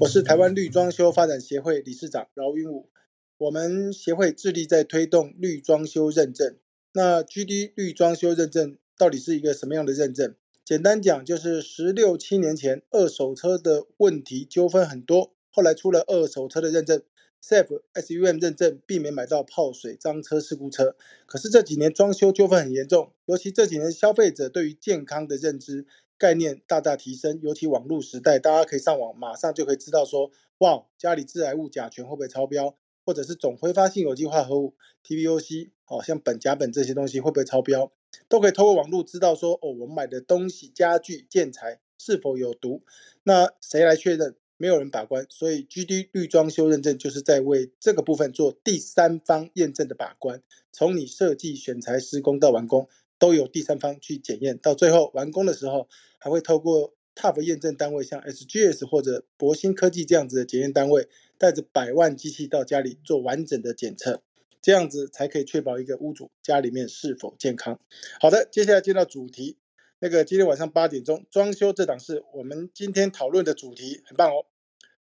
我是台湾绿装修发展协会理事长饶云武。我们协会致力在推动绿装修认证。那 GD 绿装修认证到底是一个什么样的认证？简单讲，就是十六七年前二手车的问题纠纷很多，后来出了二手车的认证，SAF SUM 认证，避免买到泡水、脏车、事故车。可是这几年装修纠纷很严重，尤其这几年消费者对于健康的认知概念大大提升，尤其网络时代，大家可以上网，马上就可以知道说，哇，家里致癌物甲醛会不会超标？或者是总挥发性有机化合物 TVOC，哦，像苯、甲苯这些东西会不会超标，都可以透过网络知道说，哦，我们买的东西、家具、建材是否有毒？那谁来确认？没有人把关，所以 GD 绿装修认证就是在为这个部分做第三方验证的把关，从你设计、选材、施工到完工，都有第三方去检验，到最后完工的时候，还会透过 TUF 验证单位，像 SGS 或者博兴科技这样子的检验单位。带着百万机器到家里做完整的检测，这样子才可以确保一个屋主家里面是否健康。好的，接下来进到主题。那个今天晚上八点钟装修这档事，我们今天讨论的主题很棒哦。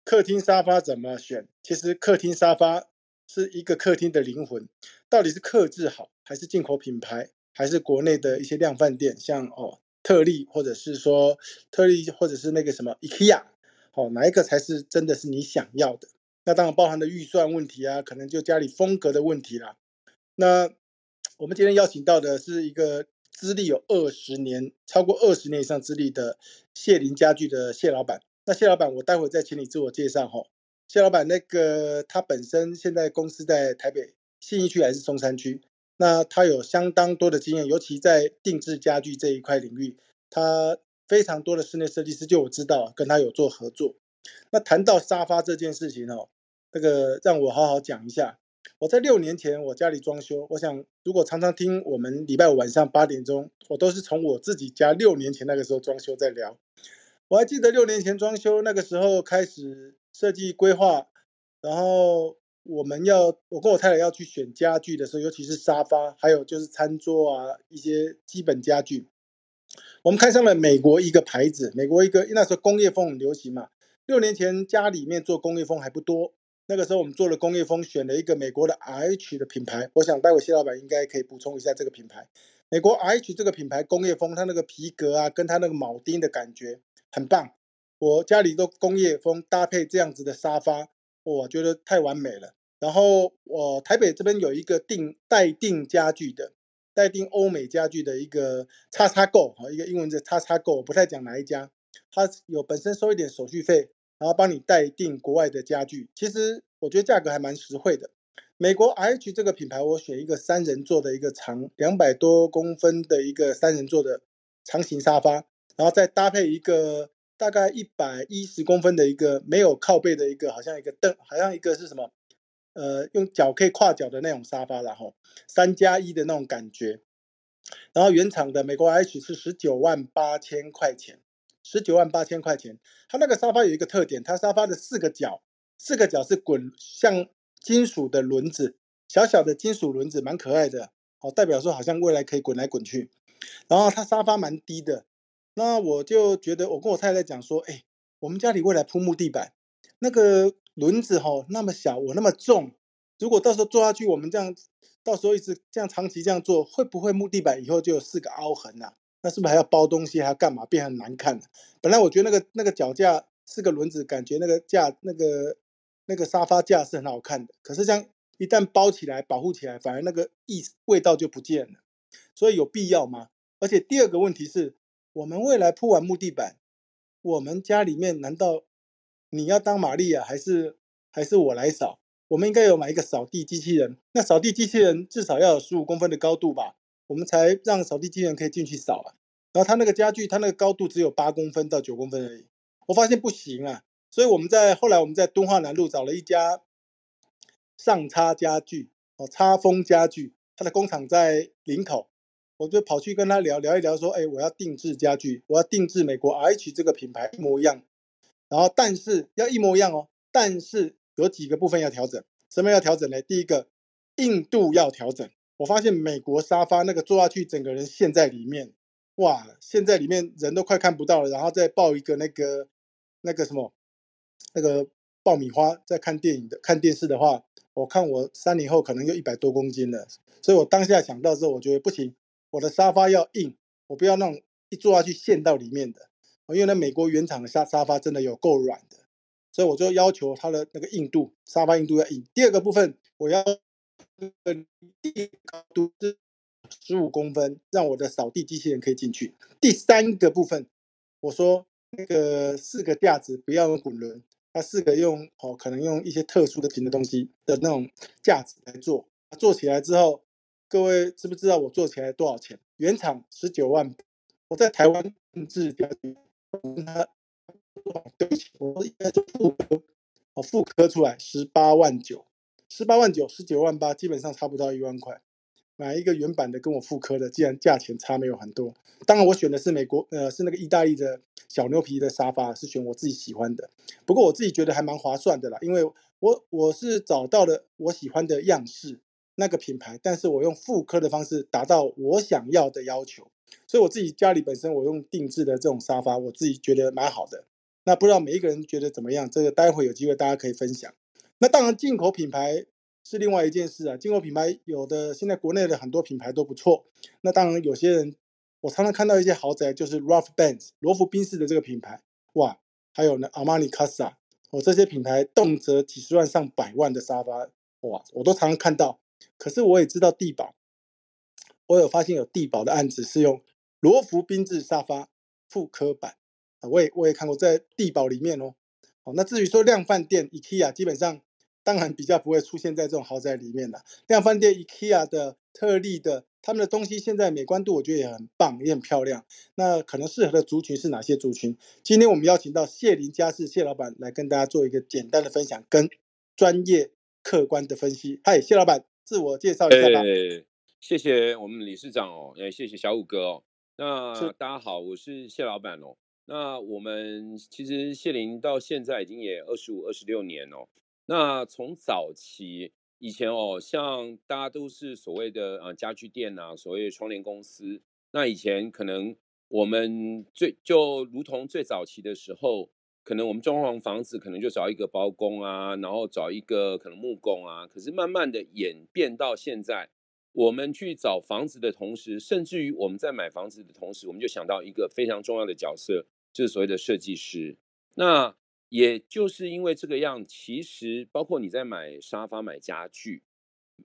客厅沙发怎么选？其实客厅沙发是一个客厅的灵魂，到底是克制好，还是进口品牌，还是国内的一些量贩店，像哦特利，或者是说特利，或者是那个什么 IKEA，好哪一个才是真的是你想要的？那当然包含的预算问题啊，可能就家里风格的问题啦。那我们今天邀请到的是一个资历有二十年、超过二十年以上资历的谢林家具的谢老板。那谢老板，我待会再请你自我介绍哈。谢老板，那个他本身现在公司在台北信义区还是松山区？那他有相当多的经验，尤其在定制家具这一块领域，他非常多的室内设计师，就我知道跟他有做合作。那谈到沙发这件事情哦，这个让我好好讲一下。我在六年前我家里装修，我想如果常常听我们礼拜五晚上八点钟，我都是从我自己家六年前那个时候装修在聊。我还记得六年前装修那个时候开始设计规划，然后我们要我跟我太太要去选家具的时候，尤其是沙发，还有就是餐桌啊一些基本家具，我们看上了美国一个牌子，美国一个那时候工业风很流行嘛。六年前家里面做工业风还不多，那个时候我们做了工业风，选了一个美国的 RH 的品牌。我想待会谢老板应该可以补充一下这个品牌。美国 RH 这个品牌工业风，它那个皮革啊，跟它那个铆钉的感觉很棒。我家里都工业风搭配这样子的沙发，我觉得太完美了。然后我台北这边有一个定待定家具的，待定欧美家具的一个叉叉购哈，一个英文字叉叉购，我不太讲哪一家，它有本身收一点手续费。然后帮你代订国外的家具，其实我觉得价格还蛮实惠的。美国 RH 这个品牌，我选一个三人座的一个长两百多公分的一个三人座的长形沙发，然后再搭配一个大概一百一十公分的一个没有靠背的一个，好像一个凳，好像一个是什么？呃，用脚可以跨脚的那种沙发，然后三加一的那种感觉。然后原厂的美国 H 是十九万八千块钱。十九万八千块钱，它那个沙发有一个特点，它沙发的四个角，四个角是滚像金属的轮子，小小的金属轮子，蛮可爱的，哦代表说好像未来可以滚来滚去。然后它沙发蛮低的，那我就觉得我跟我太太讲说，哎，我们家里未来铺木地板，那个轮子哈那么小，我那么重，如果到时候坐下去，我们这样，到时候一直这样长期这样做，会不会木地板以后就有四个凹痕呐？那是不是还要包东西，还要干嘛？变很难看了。本来我觉得那个那个脚架四个轮子，感觉那个架那个那个沙发架是很好看的。可是这样一旦包起来、保护起来，反而那个意味道就不见了。所以有必要吗？而且第二个问题是，我们未来铺完木地板，我们家里面难道你要当玛丽亚，还是还是我来扫？我们应该有买一个扫地机器人。那扫地机器人至少要有十五公分的高度吧？我们才让扫地机器人可以进去扫啊，然后它那个家具，它那个高度只有八公分到九公分而已，我发现不行啊，所以我们在后来我们在敦化南路找了一家上差家具哦，差风家具，它的工厂在林口，我就跑去跟他聊聊一聊，说，哎，我要定制家具，我要定制美国 RH 这个品牌一模一样，然后但是要一模一样哦，但是有几个部分要调整，什么要调整呢？第一个硬度要调整。我发现美国沙发那个坐下去，整个人陷在里面，哇，陷在里面人都快看不到了，然后再抱一个那个那个什么那个爆米花在看电影的看电视的话，我看我三年后可能就一百多公斤了。所以我当下想到之后，我觉得不行，我的沙发要硬，我不要那种一坐下去陷到里面的。因为那，美国原厂的沙沙发真的有够软的，所以我就要求它的那个硬度，沙发硬度要硬。第二个部分，我要地高度是十五公分，让我的扫地机器人可以进去。第三个部分，我说那个四个架子不要用滚轮，它四个用哦，可能用一些特殊的型的东西的那种架子来做。做起来之后，各位知不知道我做起来多少钱？原厂十九万，我在台湾定制标准。跟他对不起，我应该是复科，我，复科出来十八万九，十八万九，十九万八，基本上差不到一万块。买一个原版的跟我复刻的，既然价钱差没有很多，当然我选的是美国，呃，是那个意大利的小牛皮的沙发，是选我自己喜欢的。不过我自己觉得还蛮划算的啦，因为我我是找到了我喜欢的样式，那个品牌，但是我用复刻的方式达到我想要的要求。所以我自己家里本身我用定制的这种沙发，我自己觉得蛮好的。那不知道每一个人觉得怎么样？这个待会有机会大家可以分享。那当然进口品牌是另外一件事啊。进口品牌有的现在国内的很多品牌都不错。那当然有些人，我常常看到一些豪宅，就是 Ralph Benz 罗浮宾士的这个品牌，哇，还有呢 Armani Casa，我这些品牌动辄几十万上百万的沙发，哇，我都常常看到。可是我也知道地保，我有发现有地保的案子是用。罗浮宾治沙发复刻版啊，我也我也看过在地堡里面哦。好，那至于说量饭店 IKEA，基本上当然比较不会出现在这种豪宅里面了。量饭店 IKEA 的特例的，他们的东西现在美观度我觉得也很棒，也很漂亮。那可能适合的族群是哪些族群？今天我们邀请到谢林家饰谢老板来跟大家做一个简单的分享，跟专业客观的分析。嗨，谢老板，自我介绍一下吧。谢谢我们理事长哦，也谢谢小五哥哦。那大家好，我是谢老板哦。那我们其实谢林到现在已经也二十五、二十六年哦。那从早期以前哦，像大家都是所谓的呃家具店呐，所谓窗帘公司。那以前可能我们最就如同最早期的时候，可能我们装潢房子可能就找一个包工啊，然后找一个可能木工啊。可是慢慢的演变到现在。我们去找房子的同时，甚至于我们在买房子的同时，我们就想到一个非常重要的角色，就是所谓的设计师。那也就是因为这个样，其实包括你在买沙发、买家具，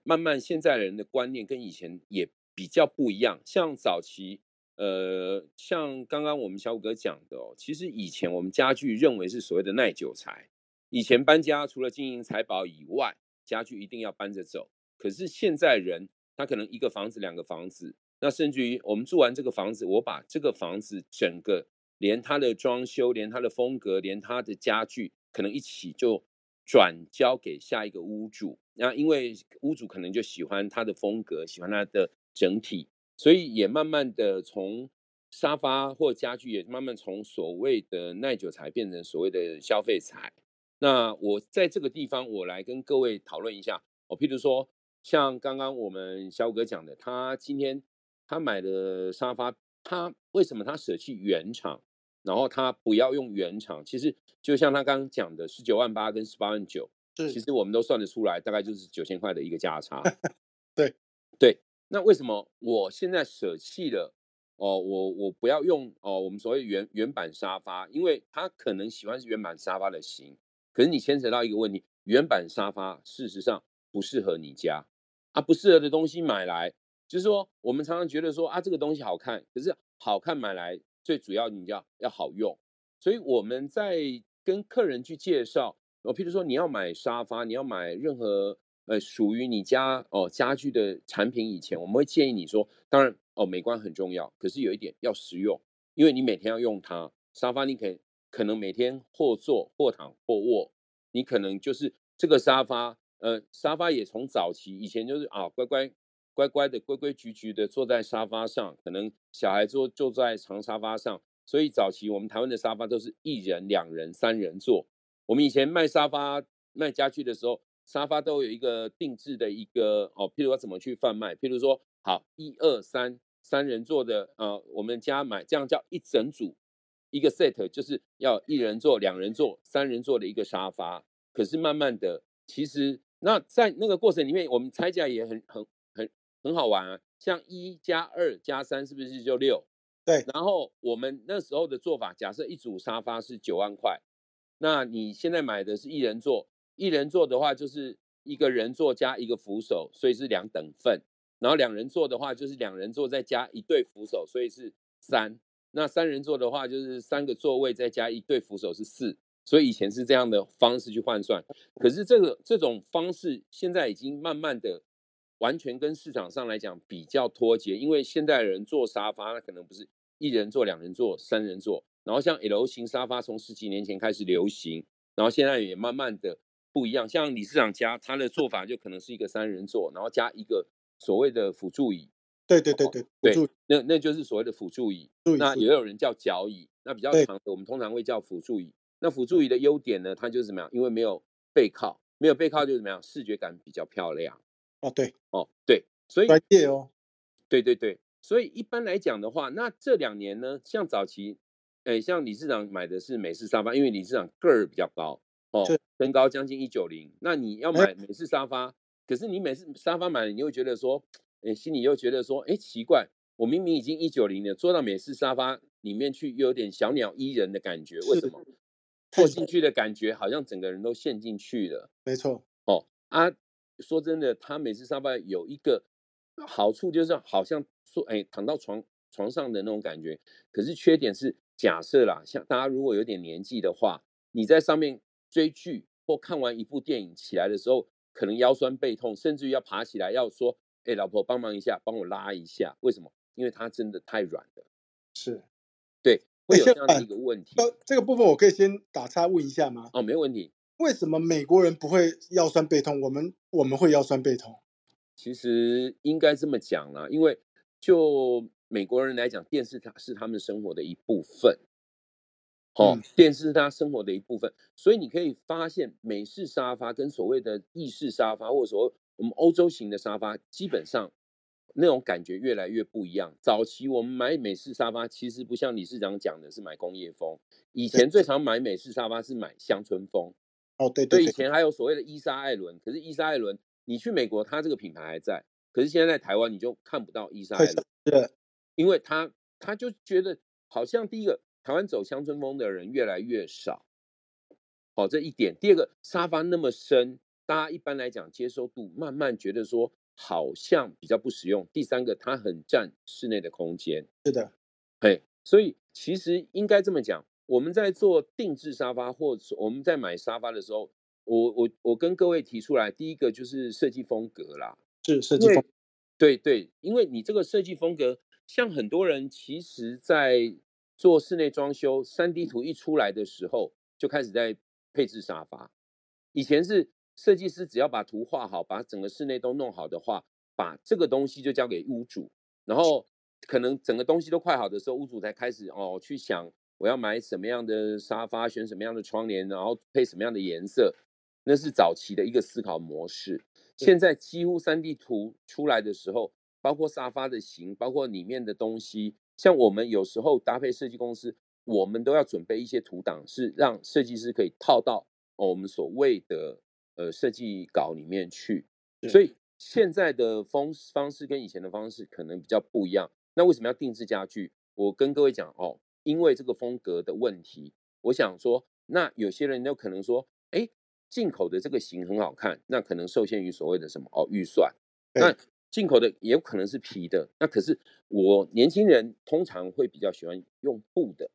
慢慢现在人的观念跟以前也比较不一样。像早期，呃，像刚刚我们小五哥讲的哦，其实以前我们家具认为是所谓的耐久材，以前搬家除了金银财宝以外，家具一定要搬着走。可是现在人。他可能一个房子、两个房子，那甚至于我们住完这个房子，我把这个房子整个连它的装修、连它的风格、连它的家具，可能一起就转交给下一个屋主。那因为屋主可能就喜欢它的风格，喜欢它的整体，所以也慢慢的从沙发或家具也慢慢从所谓的耐久材变成所谓的消费材。那我在这个地方，我来跟各位讨论一下，哦譬如说。像刚刚我们小五哥讲的，他今天他买的沙发，他为什么他舍弃原厂，然后他不要用原厂？其实就像他刚刚讲的，十九万八跟十八万九，其实我们都算得出来，大概就是九千块的一个价差。对 对，那为什么我现在舍弃了？哦，我我不要用哦，我们所谓原原版沙发，因为他可能喜欢是原版沙发的型，可是你牵扯到一个问题，原版沙发事实上不适合你家。啊，不适合的东西买来，就是说，我们常常觉得说啊，这个东西好看，可是好看买来最主要你要要好用，所以我们在跟客人去介绍，哦，譬如说你要买沙发，你要买任何呃属于你家哦家具的产品以前，我们会建议你说，当然哦美观很重要，可是有一点要实用，因为你每天要用它。沙发你可可能每天或坐或躺或卧，你可能就是这个沙发。呃，沙发也从早期以前就是啊，乖乖乖乖的规规矩矩的坐在沙发上，可能小孩坐坐在长沙发上，所以早期我们台湾的沙发都是一人、两人、三人坐。我们以前卖沙发卖家具的时候，沙发都有一个定制的一个哦，譬如说怎么去贩卖，譬如说好一二三三人座的呃，我们家买这样叫一整组，一个 set 就是要一人座、两人座、三人座的一个沙发。可是慢慢的，其实那在那个过程里面，我们拆价也很很很很好玩啊。像一加二加三是不是就六？对。然后我们那时候的做法，假设一组沙发是九万块，那你现在买的是一人座，一人座的话就是一个人座加一个扶手，所以是两等份。然后两人座的话就是两人座再加一对扶手，所以是三。那三人座的话就是三个座位再加一对扶手是四。所以以前是这样的方式去换算，可是这个这种方式现在已经慢慢的完全跟市场上来讲比较脱节，因为现代人坐沙发，那可能不是一人坐、两人坐、三人坐，然后像 L 型沙发从十几年前开始流行，然后现在也慢慢的不一样，像理事长家他的做法就可能是一个三人座，然后加一个所谓的辅助椅。对对对对，对，那那就是所谓的辅助椅。那也有人叫脚椅，那比较长的我们通常会叫辅助椅。那辅助椅的优点呢？它就是怎么样？因为没有背靠，没有背靠就是怎么样？视觉感比较漂亮。哦，对，哦，对，所以专业哦。对对对，所以一般来讲的话，那这两年呢，像早期，哎，像理事长买的是美式沙发，因为理事长个儿比较高，哦，身高将近一九零。那你要买美式沙发，可是你美式沙发买了，你又觉得说，哎，心里又觉得说，哎，奇怪，我明明已经一九零了，坐到美式沙发里面去，又有点小鸟依人的感觉，为什么？坐进去的感觉，好像整个人都陷进去了。没错，哦啊，说真的，他美式沙发有一个好处，就是好像说，哎，躺到床床上的那种感觉。可是缺点是，假设啦，像大家如果有点年纪的话，你在上面追剧或看完一部电影起来的时候，可能腰酸背痛，甚至于要爬起来，要说，哎，老婆帮忙一下，帮我拉一下。为什么？因为它真的太软了。是，对。会有这样的一个问题。呃，这个部分我可以先打岔问一下吗？哦，没问题。为什么美国人不会腰酸背痛？我们我们会腰酸背痛？其实应该这么讲啦，因为就美国人来讲，电视它是他们生活的一部分。哦，电视是他生活的一部分，所以你可以发现，美式沙发跟所谓的意式沙发，或者说我们欧洲型的沙发，基本上。那种感觉越来越不一样。早期我们买美式沙发，其实不像理事长讲的是买工业风。以前最常买美式沙发是买乡村风。哦，对对。以前还有所谓的伊莎艾伦，可是伊莎艾伦，你去美国，它这个品牌还在。可是现在在台湾，你就看不到伊莎艾伦。对。因为他他就觉得，好像第一个，台湾走乡村风的人越来越少。好，这一点。第二个，沙发那么深，大家一般来讲接受度慢慢觉得说。好像比较不实用。第三个，它很占室内的空间。是的，嘿，所以其实应该这么讲，我们在做定制沙发，或者我们在买沙发的时候，我我我跟各位提出来，第一个就是设计风格啦。是设计风，对对，因为你这个设计风格，像很多人其实在做室内装修，三 D 图一出来的时候，就开始在配置沙发。以前是。设计师只要把图画好，把整个室内都弄好的话，把这个东西就交给屋主，然后可能整个东西都快好的时候，屋主才开始哦去想我要买什么样的沙发，选什么样的窗帘，然后配什么样的颜色，那是早期的一个思考模式。现在几乎三 D 图出来的时候，包括沙发的型，包括里面的东西，像我们有时候搭配设计公司，我们都要准备一些图档，是让设计师可以套到我们所谓的。呃，设计稿里面去，所以现在的风方式跟以前的方式可能比较不一样。那为什么要定制家具？我跟各位讲哦，因为这个风格的问题。我想说，那有些人有可能说，哎，进口的这个型很好看，那可能受限于所谓的什么哦预算。那进口的也有可能是皮的，那可是我年轻人通常会比较喜欢用布的。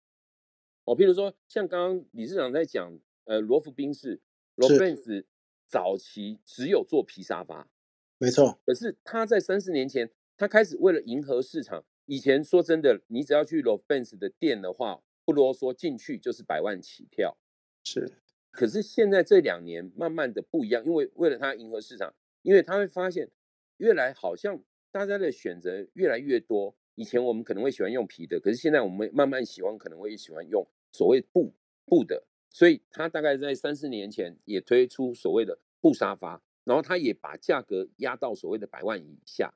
哦，譬如说像刚刚理事长在讲，呃，罗浮宾士罗宾斯。早期只有做皮沙发，没错。可是他在三四年前，他开始为了迎合市场。以前说真的，你只要去 e n s 的店的话，不啰嗦，进去就是百万起跳。是。可是现在这两年慢慢的不一样，因为为了他迎合市场，因为他会发现，越来好像大家的选择越来越多。以前我们可能会喜欢用皮的，可是现在我们慢慢喜欢，可能会喜欢用所谓布布的。所以他大概在三四年前也推出所谓的布沙发，然后他也把价格压到所谓的百万以下，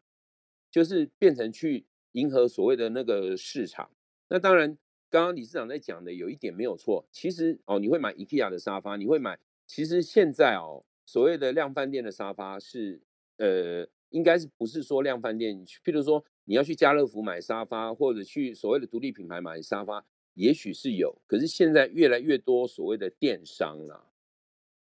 就是变成去迎合所谓的那个市场。那当然，刚刚理事长在讲的有一点没有错，其实哦，你会买 IKEA 的沙发，你会买，其实现在哦，所谓的量饭店的沙发是，呃，应该是不是说量饭店？譬如说你要去家乐福买沙发，或者去所谓的独立品牌买沙发，也许是有，可是现在越来越多所谓的电商啦，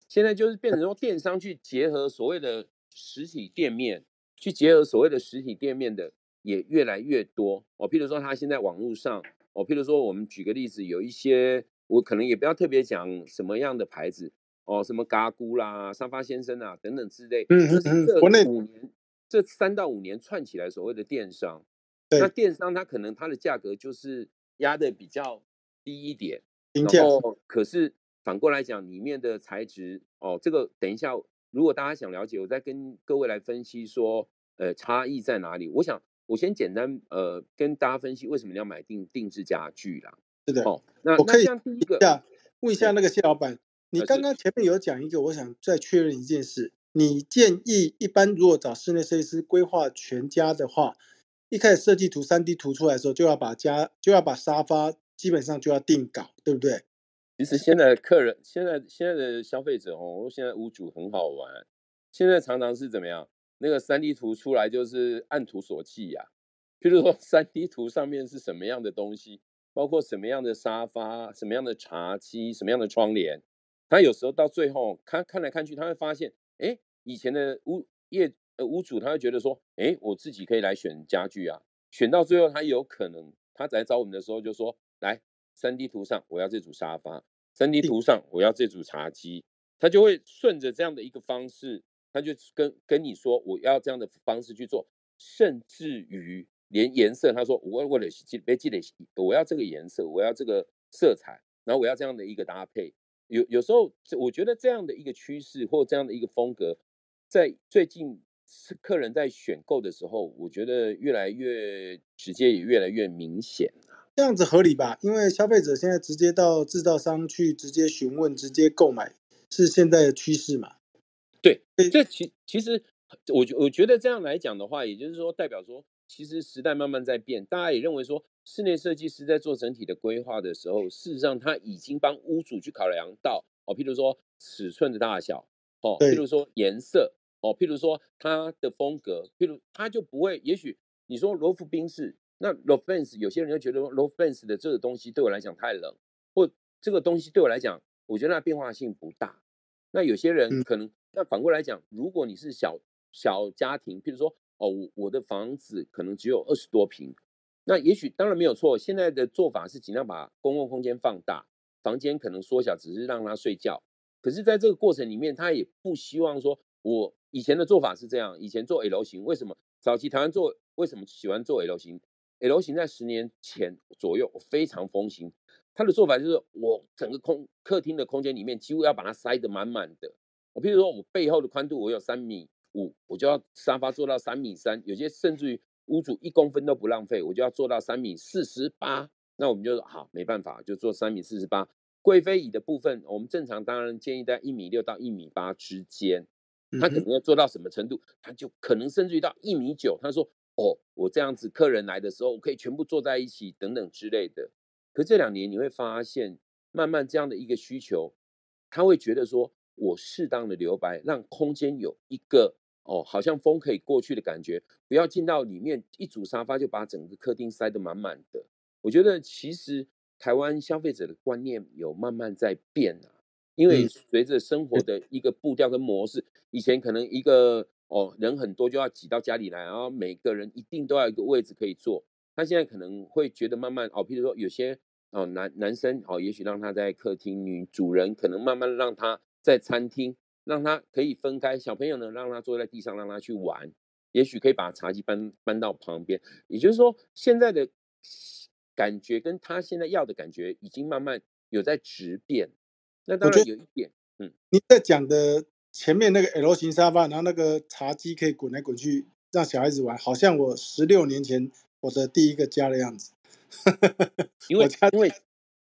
现在就是变成说电商去结合所谓的实体店面，去结合所谓的实体店面的也越来越多哦。譬如说他现在网络上。哦，譬如说，我们举个例子，有一些我可能也不要特别讲什么样的牌子哦，什么嘎咕啦、沙发先生啊等等之类。嗯嗯嗯。国内五年，这三到五年串起来所谓的电商，那电商它可能它的价格就是压的比较低一点，然后可是反过来讲，里面的材质哦，这个等一下如果大家想了解，我再跟各位来分析说，呃，差异在哪里？我想。我先简单呃跟大家分析为什么你要买定定制家具啦。是的，哦，那我可以第一个问一下那个谢老板，你刚刚前面有讲一个，我想再确认一件事，你建议一般如果找室内设计师规划全家的话，一开始设计图三 D 图出来的时候，就要把家就要把沙发基本上就要定稿，对不对？其实现在的客人，现在现在的消费者哦，现在屋主很好玩，现在常常是怎么样？那个三 D 图出来就是按图索骥呀，譬如说三 D 图上面是什么样的东西，包括什么样的沙发、什么样的茶几、什么样的窗帘，他有时候到最后看看来看去，他会发现，哎，以前的屋业呃屋主他会觉得说，哎，我自己可以来选家具啊，选到最后他有可能他来找我们的时候就说，来三 D 图上我要这组沙发，三 D 图上我要这组茶几，他就会顺着这样的一个方式。他就跟跟你说，我要这样的方式去做，甚至于连颜色，他说我为了记别记得，我要这个颜色，我要这个色彩，然后我要这样的一个搭配。有有时候，我觉得这样的一个趋势或这样的一个风格，在最近是客人在选购的时候，我觉得越来越直接，也越来越明显这样子合理吧？因为消费者现在直接到制造商去直接询问、直接购买，是现在的趋势嘛？对，这其其实，我觉我觉得这样来讲的话，也就是说，代表说，其实时代慢慢在变，大家也认为说，室内设计师在做整体的规划的时候，事实上他已经帮屋主去考量到哦，譬如说尺寸的大小，哦，譬如说颜色，哦，譬如说它的风格，譬如他就不会，也许你说罗浮冰室，那罗浮 fence 有些人就觉得罗浮 fence 的这个东西对我来讲太冷，或这个东西对我来讲，我觉得它变化性不大，那有些人可能。那反过来讲，如果你是小小家庭，譬如说，哦，我我的房子可能只有二十多平，那也许当然没有错。现在的做法是尽量把公共空间放大，房间可能缩小，只是让他睡觉。可是，在这个过程里面，他也不希望说，我以前的做法是这样，以前做 L 型，为什么早期台湾做为什么喜欢做 L 型？L 型在十年前左右非常风行，他的做法就是我整个空客厅的空间里面几乎要把它塞得满满的。我譬如说，我背后的宽度我有三米五，我就要沙发做到三米三，有些甚至于屋主一公分都不浪费，我就要做到三米四十八。那我们就说好，没办法，就做三米四十八。贵妃椅的部分，我们正常当然建议在一米六到一米八之间，他可能要做到什么程度，他就可能甚至于到一米九。他说：“哦，我这样子客人来的时候，我可以全部坐在一起等等之类的。”可这两年你会发现，慢慢这样的一个需求，他会觉得说。我适当的留白，让空间有一个哦，好像风可以过去的感觉，不要进到里面一组沙发就把整个客厅塞得满满的。我觉得其实台湾消费者的观念有慢慢在变啊，因为随着生活的一个步调跟模式，以前可能一个哦人很多就要挤到家里来，然后每个人一定都要一个位置可以坐，他现在可能会觉得慢慢哦，譬如说有些哦男男生哦，也许让他在客厅，女主人可能慢慢让他。在餐厅让他可以分开，小朋友呢让他坐在地上，让他去玩，也许可以把茶几搬搬到旁边。也就是说，现在的感觉跟他现在要的感觉已经慢慢有在质变。那当然有一点，嗯，你在讲的前面那个 L 型沙发，然后那个茶几可以滚来滚去，让小孩子玩，好像我十六年前我的第一个家的样子。因为 因为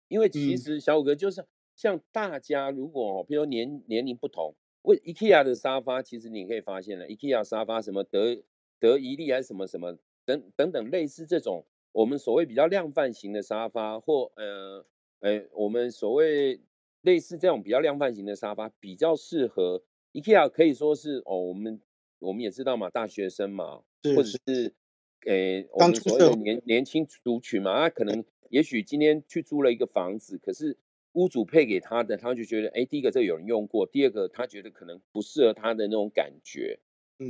因为其实小五哥就是。像大家如果哦，比如年年龄不同，为 IKEA 的沙发，其实你可以发现了，IKEA 沙发什么德德宜利还是什么什么等等等类似这种我们所谓比较量贩型的沙发，或呃，呃，我们所谓类似这种比较量贩型的沙发，比较适合 IKEA，可以说是哦，我们我们也知道嘛，大学生嘛，或者是诶，我们所谓的年年轻族群嘛，他可能也许今天去租了一个房子，可是屋主配给他的，他就觉得，哎，第一个这有人用过，第二个他觉得可能不适合他的那种感觉。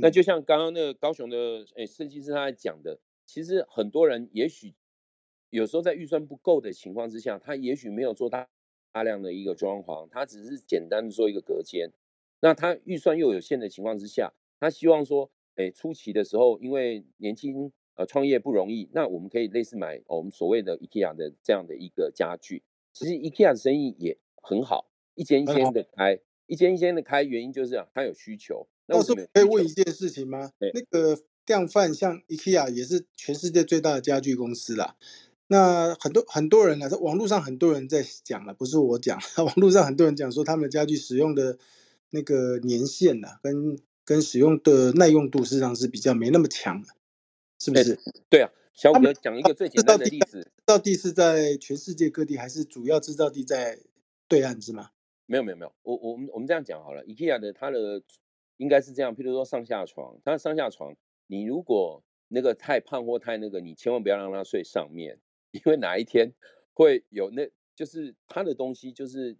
那就像刚刚那个高雄的哎设计师他在讲的，其实很多人也许有时候在预算不够的情况之下，他也许没有做大大量的一个装潢，他只是简单的做一个隔间。那他预算又有限的情况之下，他希望说，哎初期的时候，因为年轻呃创业不容易，那我们可以类似买我们所谓的 IKEA 的这样的一个家具。其实 IKEA 的生意也很好，一间一间的开，一间一间的开，原因就是这样，他有需求。到时候可以问一件事情吗？那个量贩像 IKEA 也是全世界最大的家具公司啦。那很多很多人啊，在网络上很多人在讲了，不是我讲，网络上很多人讲说他们的家具使用的那个年限呐，跟跟使用的耐用度，事实上是比较没那么强的，是不是？对啊，小哥讲一个最简单的例子，制造地是在全世界各地，还是主要制造地在对岸是吗？没有没有没有，我我们我们这样讲好了，IKEA 的它的。应该是这样，譬如说上下床，它上下床，你如果那个太胖或太那个，你千万不要让它睡上面，因为哪一天会有那，就是它的东西，就是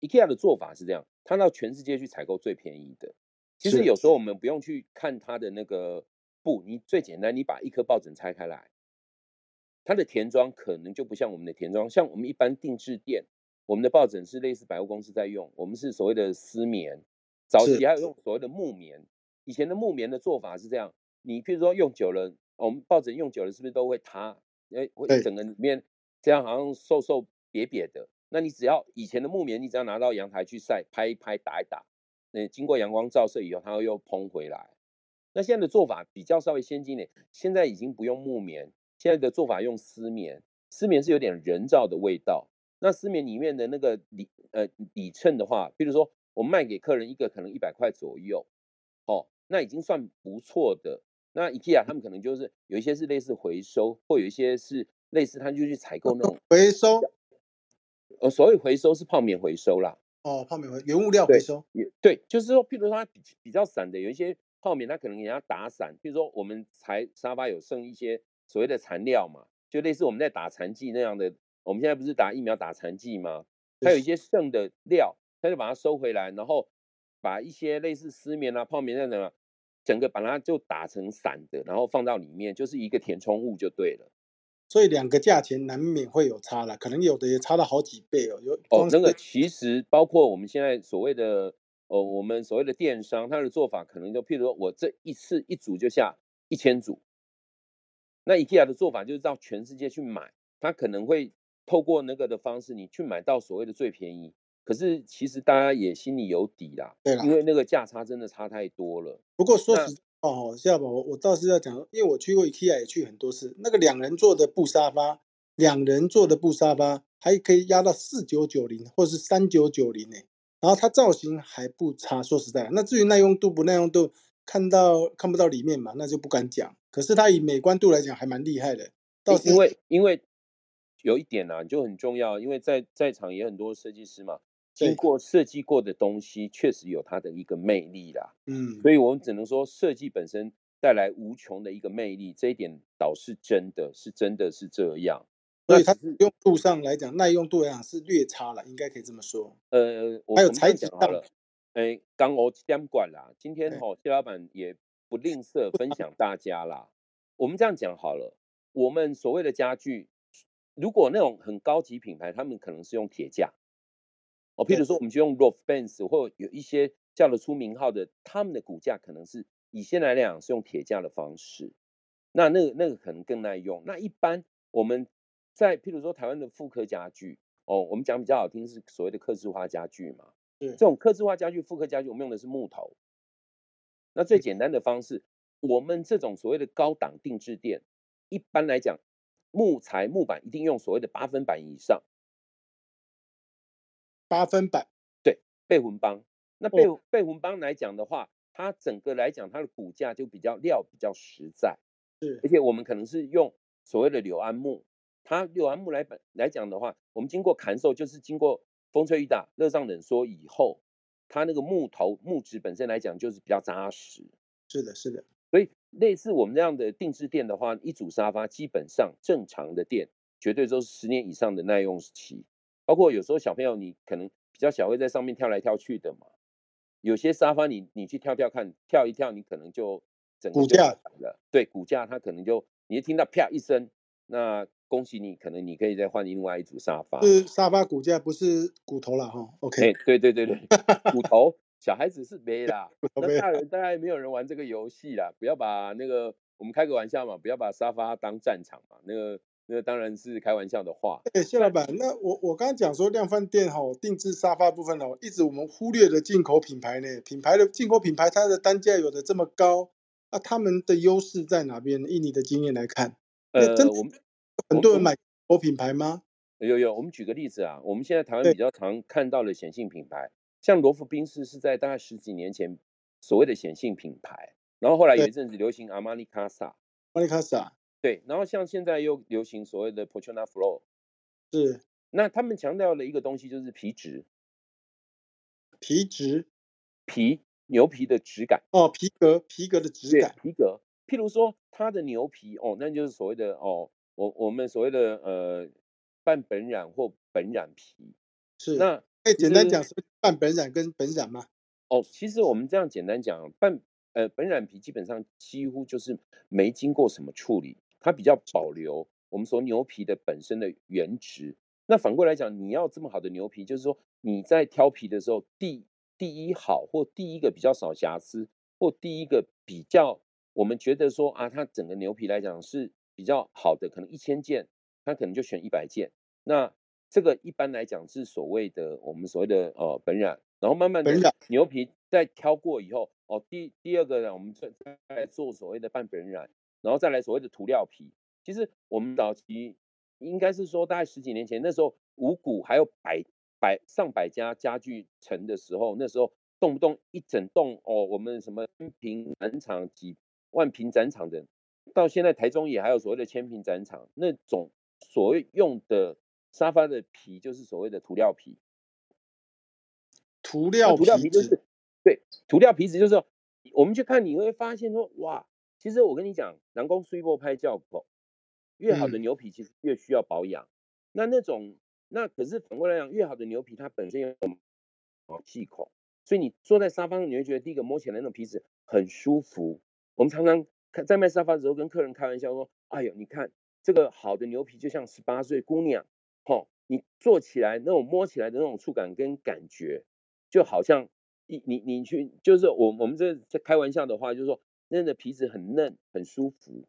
IKEA 的做法是这样，它到全世界去采购最便宜的。其实有时候我们不用去看它的那个布，你最简单，你把一颗抱枕拆开来，它的填装可能就不像我们的填装，像我们一般定制店，我们的抱枕是类似百货公司在用，我们是所谓的丝棉。早期还有用所谓的木棉，以前的木棉的做法是这样，你譬如说用久了，我们抱枕用久了是不是都会塌？哎，会整个里面这样好像瘦瘦瘪瘪的。那你只要以前的木棉，你只要拿到阳台去晒，拍一拍，打一打，那经过阳光照射以后，它会又蓬回来。那现在的做法比较稍微先进点，现在已经不用木棉，现在的做法用丝棉，丝棉是有点人造的味道。那丝棉里面的那个里呃里衬的话，比如说。我卖给客人一个可能一百块左右，哦，那已经算不错的。那 IKEA 他们可能就是有一些是类似回收，或有一些是类似他就去采购那种回收。呃，所谓回收是泡棉回收啦。哦，泡棉回原物料回收。也对，就是说，譬如说它比比较散的，有一些泡棉它可能也要打散。譬如说我们裁沙发有剩一些所谓的残料嘛，就类似我们在打残剂那样的。我们现在不是打疫苗打残剂吗？它有一些剩的料。他就把它收回来，然后把一些类似丝棉啊、泡棉那种，整个把它就打成散的，然后放到里面，就是一个填充物就对了。所以两个价钱难免会有差了，可能有的也差了好几倍哦。有哦，那个其实包括我们现在所谓的哦，我们所谓的电商，它的做法可能就譬如说我这一次一组就下一千组，那 IKEA 的做法就是到全世界去买，它可能会透过那个的方式，你去买到所谓的最便宜。可是其实大家也心里有底啦，对啦，因为那个价差真的差太多了。不过说实话哦，夏宝，我我倒是要讲，因为我去过 IKEA 也去很多次，那个两人坐的布沙发，两人坐的布沙发还可以压到四九九零或是三九九零呢，然后它造型还不差。说实在，那至于耐用度不耐用度，看到看不到里面嘛，那就不敢讲。可是它以美观度来讲还蛮厉害的。倒是因为因为有一点呢就很重要，因为在在场也很多设计师嘛。经过设计过的东西，确实有它的一个魅力啦。嗯，所以我们只能说，设计本身带来无穷的一个魅力，这一点倒是真的，是真的是这样。所以它用度上来讲，耐用度来讲是略差了，应该可以这么说。呃，还有材质好了，哎，刚我监管啦，今天哈谢老板也不吝啬分享大家啦。我们这样讲好了，我们所谓的家具，如果那种很高级品牌，他们可能是用铁架。哦，譬如说，我们就用 Rolf Benz 或有一些叫得出名号的，他们的骨架可能是以现在来讲是用铁架的方式，那那个那个可能更耐用。那一般我们在譬如说台湾的复刻家具，哦，我们讲比较好听是所谓的刻字化家具嘛，这种刻字化家具、复刻家具，我们用的是木头。那最简单的方式，我们这种所谓的高档定制店，一般来讲，木材木板一定用所谓的八分板以上。八分板，对，贝魂帮。那贝贝魂帮来讲的话，它整个来讲，它的骨架就比较料比较实在，是。而且我们可能是用所谓的柳安木，它柳安木来本来讲的话，我们经过砍售，就是经过风吹雨打、热胀冷缩以后，它那个木头木质本身来讲就是比较扎实。是的，是的。所以类似我们这样的定制店的话，一组沙发基本上正常的店绝对都是十年以上的耐用期。包括有时候小朋友你可能比较小，会在上面跳来跳去的嘛。有些沙发你你去跳跳看，跳一跳你可能就整个骨架了。对，骨架它可能就你一听到啪一声，那恭喜你，可能你可以再换另外一组沙发。是沙发骨架，不是骨头了哈。OK。哎，对对对对，骨头。小孩子是没 啦，那大人大概没有人玩这个游戏啦。不要把那个，我们开个玩笑嘛，不要把沙发当战场嘛。那个那个当然是开玩笑的话。哎，谢老板，那我我刚刚讲说量贩店哈，定制沙发部分哦，一直我们忽略的进口品牌呢。品牌的进口品牌，它的单价有的这么高，啊，他们的优势在哪边？以你的经验来看，呃，我们很多人买国品牌吗？有有，我们举个例子啊，我们现在台湾比较常看到的显性品牌。像罗浮宾士是在大概十几年前所谓的显性品牌，然后后来有。一阵子流行阿玛尼卡萨，阿玛尼卡萨，对，然后像现在又流行所谓的 p o r t u n a Flow，是，那他们强调的一个东西就是皮质，皮质，皮牛皮的质感，哦，皮革，皮革的质感，皮革，譬如说它的牛皮，哦，那就是所谓的哦，我我们所谓的呃半本染或本染皮，是，那。可以简单讲是半本染跟本染吗？哦，其实我们这样简单讲，半呃本染皮基本上几乎就是没经过什么处理，它比较保留我们说牛皮的本身的原值。那反过来讲，你要这么好的牛皮，就是说你在挑皮的时候，第第一好或第一个比较少瑕疵，或第一个比较我们觉得说啊，它整个牛皮来讲是比较好的，可能一千件，他可能就选一百件。那这个一般来讲是所谓的我们所谓的呃本染，然后慢慢的牛皮再挑过以后，哦第第二个呢，我们再再做所谓的半本染，然后再来所谓的涂料皮。其实我们早期应该是说大概十几年前，那时候五谷还有百百上百家家具城的时候，那时候动不动一整栋哦，我们什么千平展场几万平展场的，到现在台中也还有所谓的千平展场，那种所谓用的。沙发的皮就是所谓的涂料皮，涂料涂料皮就是对涂料皮子，就是说我们去看你会发现说哇，其实我跟你讲，南宫碎波拍教口，越好的牛皮其实越需要保养。那那种那可是反过来讲，越好的牛皮它本身有毛细孔，所以你坐在沙发上，你会觉得第一个摸起来那种皮子很舒服。我们常常在卖沙发的时候跟客人开玩笑说：“哎呦，你看这个好的牛皮就像十八岁姑娘。”哦，你坐起来那种摸起来的那种触感跟感觉，就好像你你你去，就是我我们这在开玩笑的话，就是说那的皮子很嫩很舒服。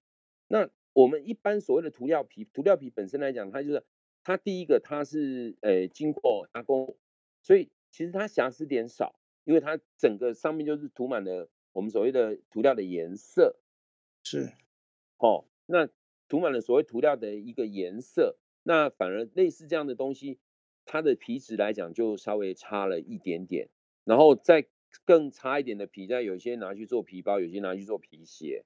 那我们一般所谓的涂料皮，涂料皮本身来讲，它就是它第一个它是呃经过加工，所以其实它瑕疵点少，因为它整个上面就是涂满了我们所谓的涂料的颜色。是，哦，那涂满了所谓涂料的一个颜色。那反而类似这样的东西，它的皮质来讲就稍微差了一点点，然后再更差一点的皮，在有些拿去做皮包，有些拿去做皮鞋。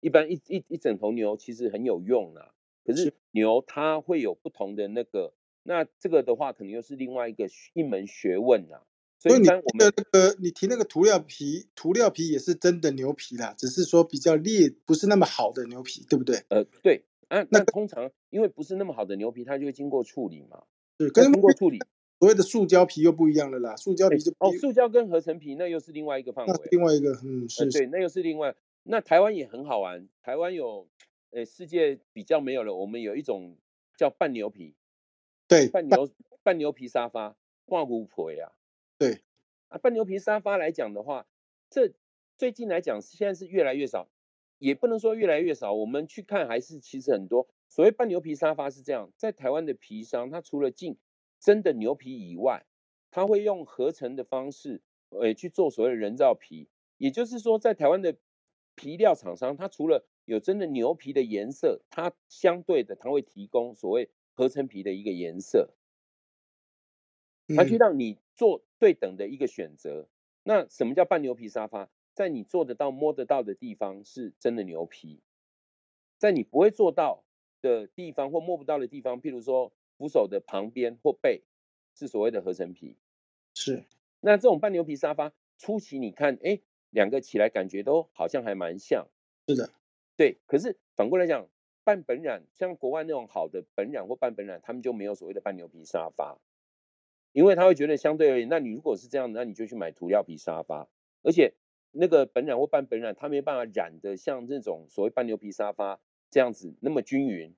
一般一一一整头牛其实很有用啊，可是牛它会有不同的那个，那这个的话可能又是另外一个一门学问啊。所以你的那个你提那个涂料皮，涂料皮也是真的牛皮啦，只是说比较劣，不是那么好的牛皮，对不对？呃，对。啊那通常因为不是那么好的牛皮，它就会经过处理嘛。是，跟经过处理，所谓的塑胶皮又不一样了啦。塑胶皮就哦，塑胶跟合成皮那又是另外一个范围。另外一个，嗯，是，对，那又是另外。那台湾也很好玩，台湾有，诶，世界比较没有了。我们有一种叫半牛皮，对，半牛半牛皮沙发，挂骨婆呀。对，啊，半牛皮沙发来讲的话，这最近来讲现在是越来越少。也不能说越来越少，我们去看还是其实很多。所谓半牛皮沙发是这样，在台湾的皮商，他除了进真的牛皮以外，他会用合成的方式，呃，去做所谓的人造皮。也就是说，在台湾的皮料厂商，他除了有真的牛皮的颜色，它相对的他会提供所谓合成皮的一个颜色，他去让你做对等的一个选择。那什么叫半牛皮沙发？在你做得到、摸得到的地方是真的牛皮，在你不会做到，的地方或摸不到的地方，譬如说扶手的旁边或背，是所谓的合成皮。是。那这种半牛皮沙发，初期你看，哎，两个起来感觉都好像还蛮像。是的。对。可是反过来讲，半本染像国外那种好的本染或半本染，他们就没有所谓的半牛皮沙发，因为他会觉得相对而言，那你如果是这样，那你就去买涂料皮沙发，而且。那个本染或半本染，它没办法染的像这种所谓半牛皮沙发这样子那么均匀。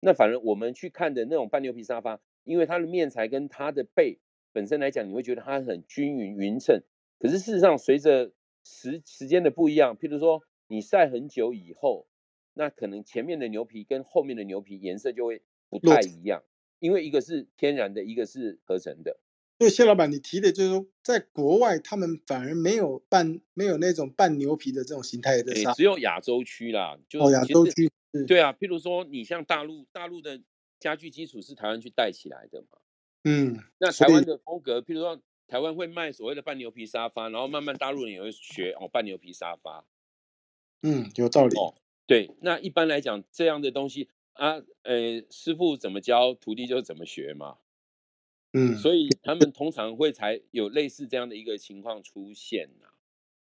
那反正我们去看的那种半牛皮沙发，因为它的面材跟它的背本身来讲，你会觉得它很均匀匀称。可是事实上，随着时时间的不一样，譬如说你晒很久以后，那可能前面的牛皮跟后面的牛皮颜色就会不太一样，因为一个是天然的，一个是合成的。所以谢老板，你提的就是说，在国外他们反而没有半没有那种半牛皮的这种形态的沙，只有亚洲区啦。哦，亚洲区。对啊，譬如说你像大陆，大陆的家具基础是台湾去带起来的嘛。嗯。那台湾的风格，譬如说台湾会卖所谓的半牛皮沙发，然后慢慢大陆人也会学哦半牛皮沙发。嗯，有道理。哦，对。那一般来讲，这样的东西啊，呃，师傅怎么教，徒弟就怎么学嘛。嗯，所以他们通常会才有类似这样的一个情况出现呐。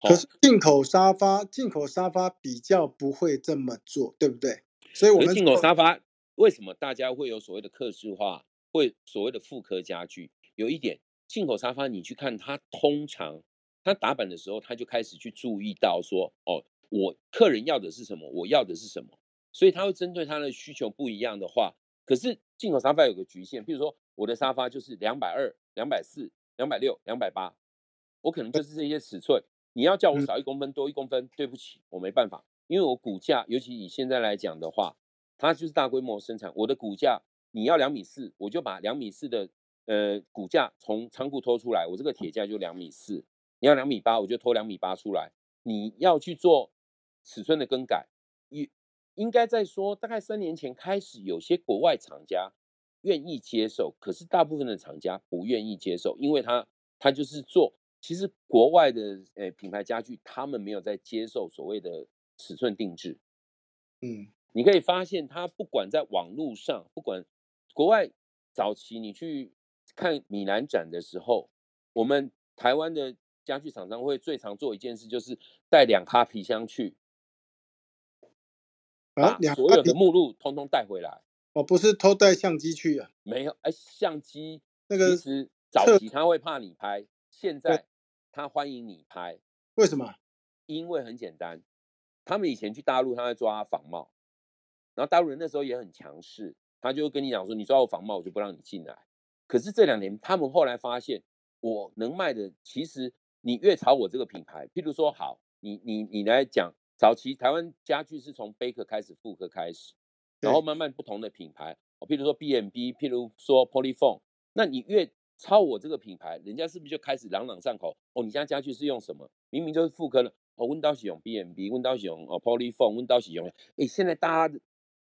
可是进口沙发，进口沙发比较不会这么做，对不对？所以我们进口沙发为什么大家会有所谓的客制化，会所谓的复刻家具？有一点，进口沙发你去看它，通常它打板的时候，他就开始去注意到说，哦，我客人要的是什么，我要的是什么，所以他会针对他的需求不一样的话，可是进口沙发有个局限，比如说。我的沙发就是两百二、两百四、两百六、两百八，我可能就是这些尺寸。你要叫我少一公分、多一公分，对不起，我没办法，因为我骨架，尤其以现在来讲的话，它就是大规模生产。我的骨架你要两米四，我就把两米四的呃骨架从仓库拖出来，我这个铁架就两米四。你要两米八，我就拖两米八出来。你要去做尺寸的更改，应应该在说，大概三年前开始，有些国外厂家。愿意接受，可是大部分的厂家不愿意接受，因为他他就是做，其实国外的诶品牌家具，他们没有在接受所谓的尺寸定制。嗯，你可以发现，他不管在网络上，不管国外早期你去看米兰展的时候，我们台湾的家具厂商会最常做一件事，就是带两卡皮箱去，把所有的目录通通带回来。哦，不是偷带相机去啊？没有，哎，相机那个其实早期他会怕你拍，现在他欢迎你拍。为什么？因为很简单，他们以前去大陆，他在抓仿冒，然后大陆人那时候也很强势，他就跟你讲说，你抓我仿冒，我就不让你进来。可是这两年，他们后来发现，我能卖的，其实你越炒我这个品牌，譬如说，好，你你你来讲，早期台湾家具是从贝壳开始复刻开始。然后慢慢不同的品牌，哦，譬如说 B M B，譬如说 Polyphone，那你越抄我这个品牌，人家是不是就开始朗朗上口？哦，你家家具是用什么？明明就是复刻了，哦，温刀使用 B M B，温刀使用哦 Polyphone，温刀使用。哎，现在大家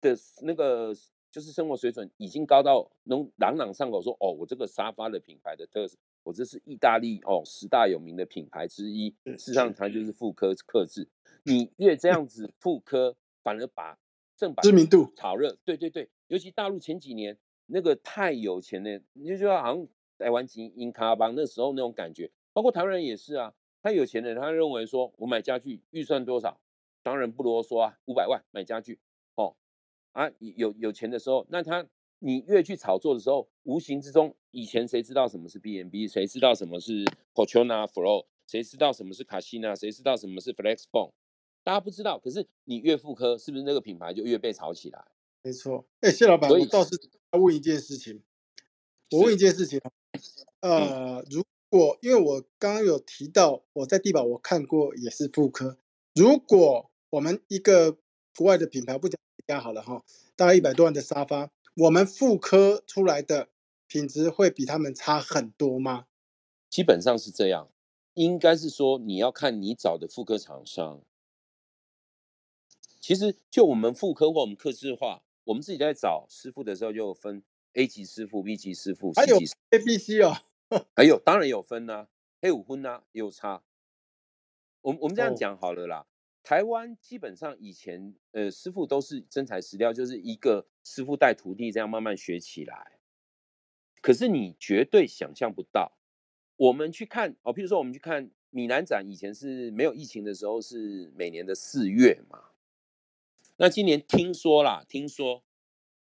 的那个就是生活水准已经高到能朗朗上口，说哦，我这个沙发的品牌的特色，我这是意大利哦十大有名的品牌之一，事实上它就是复刻刻制。你越这样子复刻，反而把正版知名度炒热，对对对，尤其大陆前几年那个太有钱的，你就说好像台湾金英卡邦那时候那种感觉，包括台湾人也是啊，他有钱的，他认为说我买家具预算多少，当然不啰嗦啊，五百万买家具，哦，啊有有钱的时候，那他你越去炒作的时候，无形之中，以前谁知道什么是 B N B，谁知道什么是 Portona Flow，谁知道什么是卡西娜，谁知道什么是 Flexphone。大家不知道，可是你越复科，是不是那个品牌就越被炒起来？没错。哎，谢老板，我倒是要问一件事情。我问一件事情呃，如果因为我刚刚有提到我在地堡我看过也是复科，如果我们一个国外的品牌不讲家好了哈，大概一百多万的沙发，我们复科出来的品质会比他们差很多吗？基本上是这样，应该是说你要看你找的妇科厂商。其实就我们妇科或我们客制化，我们自己在找师傅的时候就分 A 级师傅、B 级师傅、C 级 A、B、C 哦，还有当然有分呐，黑五分呐有差。我们我们这样讲好了啦，台湾基本上以前呃师傅都是真材实料，就是一个师傅带徒弟这样慢慢学起来。可是你绝对想象不到，我们去看哦，譬如说我们去看米兰展，以前是没有疫情的时候是每年的四月嘛。那今年听说啦，听说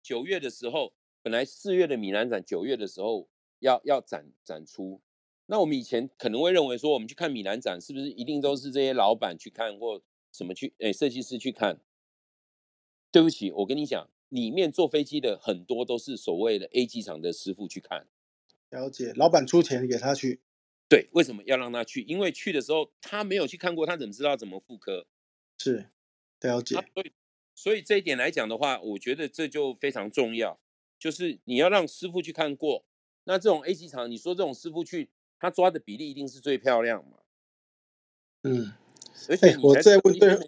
九月的时候，本来四月的米兰展九月的时候要要展展出。那我们以前可能会认为说，我们去看米兰展是不是一定都是这些老板去看或什么去哎设计师去看？对不起，我跟你讲。里面坐飞机的很多都是所谓的 A 机场的师傅去看，了解，老板出钱给他去。对，为什么要让他去？因为去的时候他没有去看过，他怎么知道怎么复刻？是，了解。所以，所以这一点来讲的话，我觉得这就非常重要，就是你要让师傅去看过。那这种 A 级厂，你说这种师傅去，他抓的比例一定是最漂亮嘛？嗯。而且我再问最后，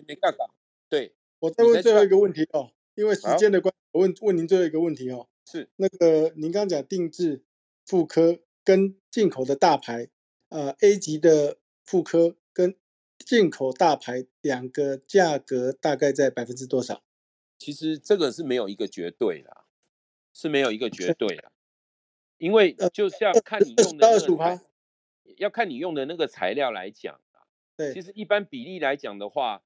对，我再问最后一个问题哦。因为时间的关，我问问您最后一个问题哦，是那个您刚刚讲定制妇科跟进口的大牌，呃，A 级的妇科跟进口大牌两个价格大概在百分之多少？其实这个是没有一个绝对的，是没有一个绝对的，因为就像看你用的那个，要看你用的那个材料来讲啊。对，其实一般比例来讲的话，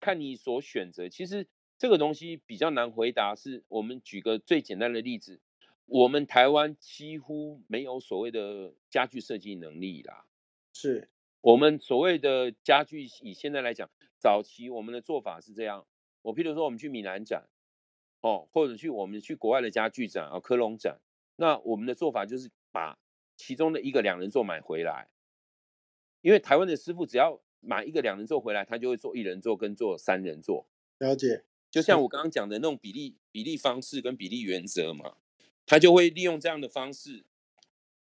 看你所选择，其实。这个东西比较难回答，是我们举个最简单的例子，我们台湾几乎没有所谓的家具设计能力啦。是我们所谓的家具，以现在来讲，早期我们的做法是这样。我譬如说，我们去米兰展，哦，或者去我们去国外的家具展啊，科隆展，那我们的做法就是把其中的一个两人座买回来，因为台湾的师傅只要买一个两人座回来，他就会做一人座跟做三人座。了解。就像我刚刚讲的那种比例比例方式跟比例原则嘛，他就会利用这样的方式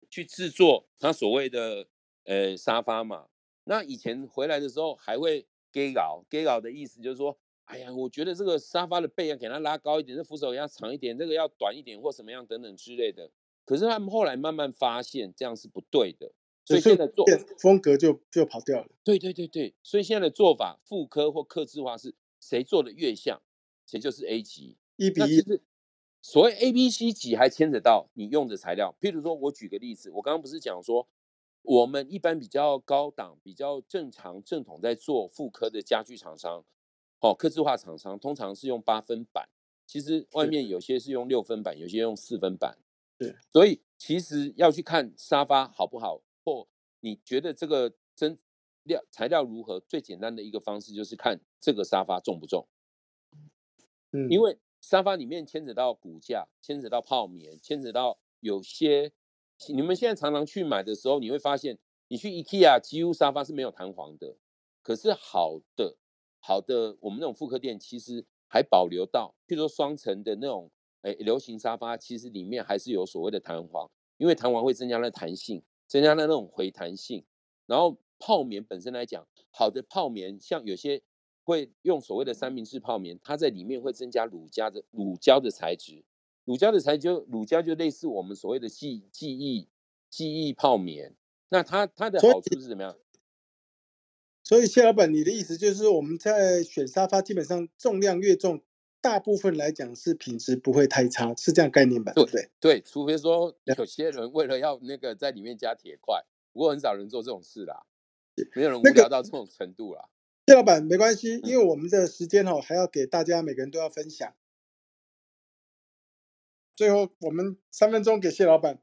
去制作他所谓的呃沙发嘛。那以前回来的时候还会 gay 搞 gay 搞的意思就是说，哎呀，我觉得这个沙发的背要给它拉高一点，这扶手要长一点，这个要短一点或什么样等等之类的。可是他们后来慢慢发现这样是不对的，所以现在做风格就就跑掉了。对对对对，所以现在的做法复刻或刻字化是谁做的越像。谁就是 A 级一比一，所谓 A、B、C 级还牵扯到你用的材料。譬如说，我举个例子，我刚刚不是讲说，我们一般比较高档、比较正常、正统在做妇科的家具厂商，哦，刻字化厂商通常是用八分板，其实外面有些是用六分板，有些用四分板。对，所以其实要去看沙发好不好，或你觉得这个真料材料如何，最简单的一个方式就是看这个沙发重不重。因为沙发里面牵扯到骨架，牵扯到泡棉，牵扯到有些你们现在常常去买的时候，你会发现，你去 IKEA 几乎沙发是没有弹簧的，可是好的好的我们那种复刻店其实还保留到，譬如说双层的那种诶流行沙发，其实里面还是有所谓的弹簧，因为弹簧会增加了弹性，增加了那种回弹性，然后泡棉本身来讲，好的泡棉像有些。会用所谓的三明治泡棉，它在里面会增加乳胶的乳胶的材质，乳胶的材质，乳胶就类似我们所谓的记记忆记忆泡棉。那它它的好处是怎么样？所以谢老板，你的意思就是我们在选沙发，基本上重量越重，大部分来讲是品质不会太差，是这样概念吧？对不对？对，除非说有些人为了要那个在里面加铁块，不过很少人做这种事啦，没有人无聊到这种程度啦。谢老板，没关系，因为我们的时间哈，还要给大家每个人都要分享。最后，我们三分钟给谢老板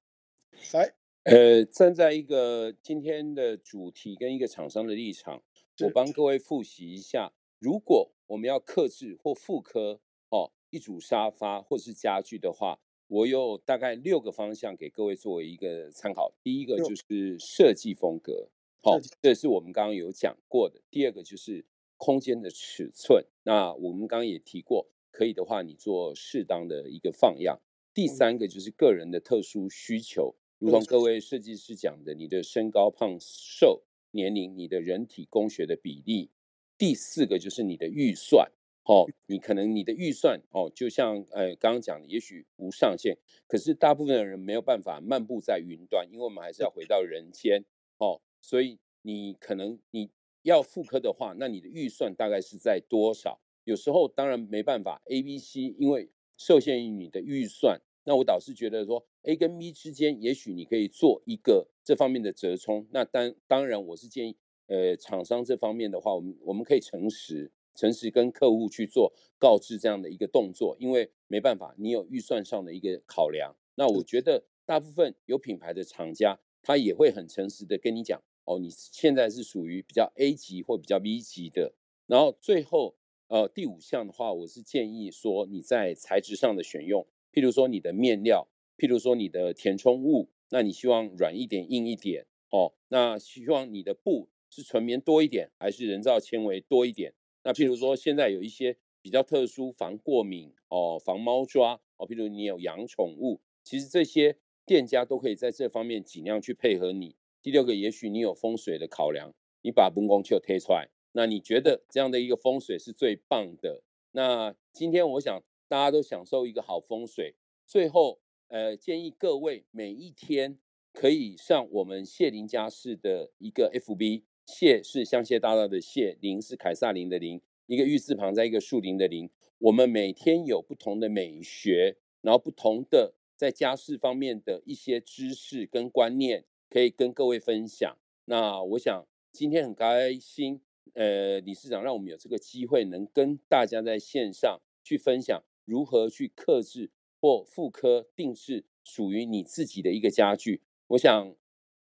来。呃，站在一个今天的主题跟一个厂商的立场，我帮各位复习一下：如果我们要克制或复刻哦一组沙发或是家具的话，我有大概六个方向给各位作为一个参考。第一个就是设计风格。好，这是我们刚刚有讲过的。第二个就是空间的尺寸，那我们刚刚也提过，可以的话你做适当的一个放样。第三个就是个人的特殊需求，如同各位设计师讲的，你的身高、胖瘦、年龄、你的人体工学的比例。第四个就是你的预算，哦，你可能你的预算哦，就像呃刚刚讲的，也许无上限，可是大部分的人没有办法漫步在云端，因为我们还是要回到人间，哦。所以你可能你要复刻的话，那你的预算大概是在多少？有时候当然没办法，A、B、C 因为受限于你的预算，那我倒是觉得说 A 跟 B 之间，也许你可以做一个这方面的折冲。那当当然，我是建议，呃，厂商这方面的话，我们我们可以诚实，诚实跟客户去做告知这样的一个动作，因为没办法，你有预算上的一个考量。那我觉得大部分有品牌的厂家，他也会很诚实的跟你讲，哦，你现在是属于比较 A 级或比较 B 级的。然后最后，呃，第五项的话，我是建议说你在材质上的选用，譬如说你的面料，譬如说你的填充物，那你希望软一点、硬一点，哦，那希望你的布是纯棉多一点，还是人造纤维多一点？那譬如说现在有一些比较特殊防过敏哦、防猫抓哦，譬如你有养宠物。其实这些店家都可以在这方面尽量去配合你。第六个，也许你有风水的考量，你把 bungo 球推出来，那你觉得这样的一个风水是最棒的？那今天我想大家都享受一个好风水。最后，呃，建议各位每一天可以上我们谢林家事的一个 FB，谢是香榭大道的谢，林是凯撒林的林，一个玉字旁在一个树林的林。我们每天有不同的美学，然后不同的。在家事方面的一些知识跟观念，可以跟各位分享。那我想今天很开心，呃，理事长让我们有这个机会，能跟大家在线上去分享如何去克制或妇科定制属于你自己的一个家具。我想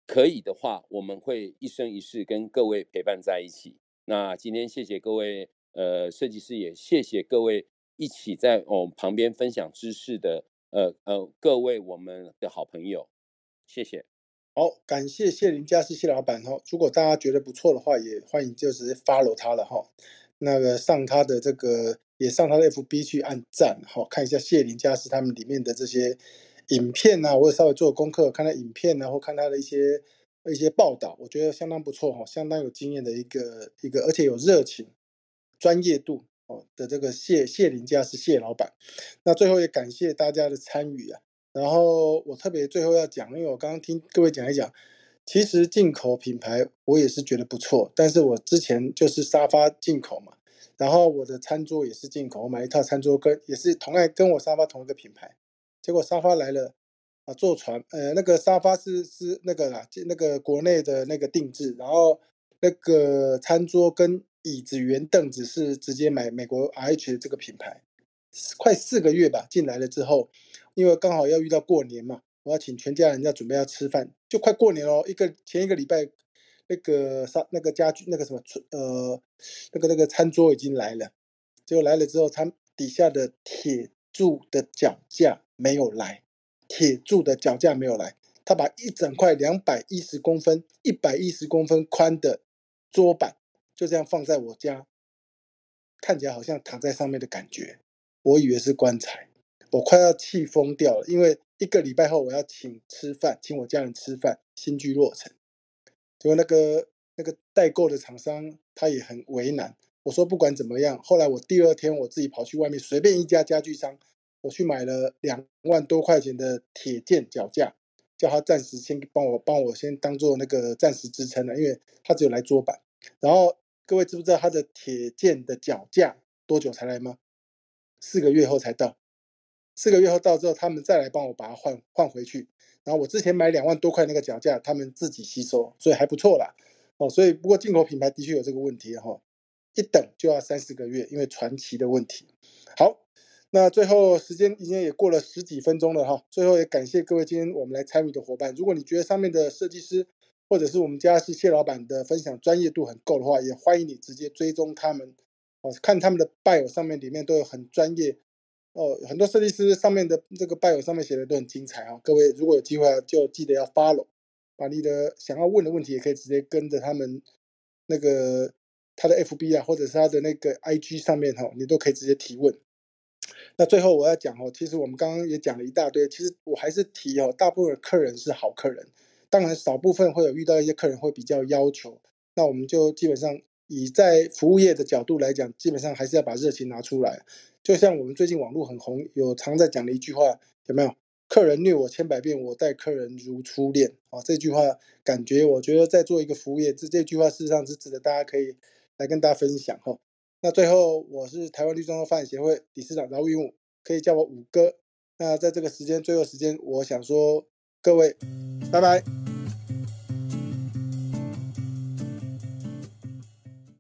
可以的话，我们会一生一世跟各位陪伴在一起。那今天谢谢各位，呃，设计师也谢谢各位一起在我们旁边分享知识的。呃呃，各位我们的好朋友，谢谢。好，感谢谢林家是谢老板哈。如果大家觉得不错的话，也欢迎就直接 follow 他了哈。那个上他的这个，也上他的 FB 去按赞哈，看一下谢林家是他们里面的这些影片呐。我也稍微做功课，看他影片然后看他的一些一些报道，我觉得相当不错哈，相当有经验的一个一个，而且有热情、专业度。哦的这个谢谢林家是谢老板，那最后也感谢大家的参与啊。然后我特别最后要讲，因为我刚刚听各位讲一讲，其实进口品牌我也是觉得不错，但是我之前就是沙发进口嘛，然后我的餐桌也是进口，我买一套餐桌跟也是同样跟我沙发同一个品牌，结果沙发来了啊，坐船呃那个沙发是是那个啦，那个国内的那个定制，然后那个餐桌跟。椅子、圆凳子是直接买美国 RH 这个品牌，快四个月吧进来了之后，因为刚好要遇到过年嘛，我要请全家人要准备要吃饭，就快过年喽。一个前一个礼拜，那个沙那个家具那个什么呃那个那个餐桌已经来了，结果来了之后，它底下的铁柱的脚架没有来，铁柱的脚架没有来，他把一整块两百一十公分、一百一十公分宽的桌板。就这样放在我家，看起来好像躺在上面的感觉，我以为是棺材，我快要气疯掉了。因为一个礼拜后我要请吃饭，请我家人吃饭，新居落成，结果那个那个代购的厂商他也很为难。我说不管怎么样，后来我第二天我自己跑去外面随便一家家具商，我去买了两万多块钱的铁件脚架，叫他暂时先帮我帮我先当做那个暂时支撑了，因为他只有来桌板，然后。各位知不知道他的铁件的脚架多久才来吗？四个月后才到。四个月后到之后，他们再来帮我把它换换回去。然后我之前买两万多块那个脚架，他们自己吸收，所以还不错啦。哦，所以不过进口品牌的确有这个问题哈，一等就要三四个月，因为传奇的问题。好，那最后时间已经也过了十几分钟了哈。最后也感谢各位今天我们来参与的伙伴。如果你觉得上面的设计师，或者是我们家是谢老板的分享专业度很够的话，也欢迎你直接追踪他们哦，看他们的 bio 上面里面都有很专业哦，很多设计师上面的这个 bio 上面写的都很精彩啊。各位如果有机会就记得要 follow，把你的想要问的问题也可以直接跟着他们那个他的 FB 啊，或者是他的那个 IG 上面哈，你都可以直接提问。那最后我要讲哦，其实我们刚刚也讲了一大堆，其实我还是提哦，大部分客人是好客人。当然，少部分会有遇到一些客人会比较要求，那我们就基本上以在服务业的角度来讲，基本上还是要把热情拿出来。就像我们最近网络很红，有常在讲的一句话，有没有？客人虐我千百遍，我待客人如初恋。啊，这句话感觉，我觉得在做一个服务业，这这句话事实上是值得大家可以来跟大家分享哈。那最后，我是台湾绿装发展协会理事长饶云武，可以叫我五哥。那在这个时间，最后时间，我想说，各位，拜拜。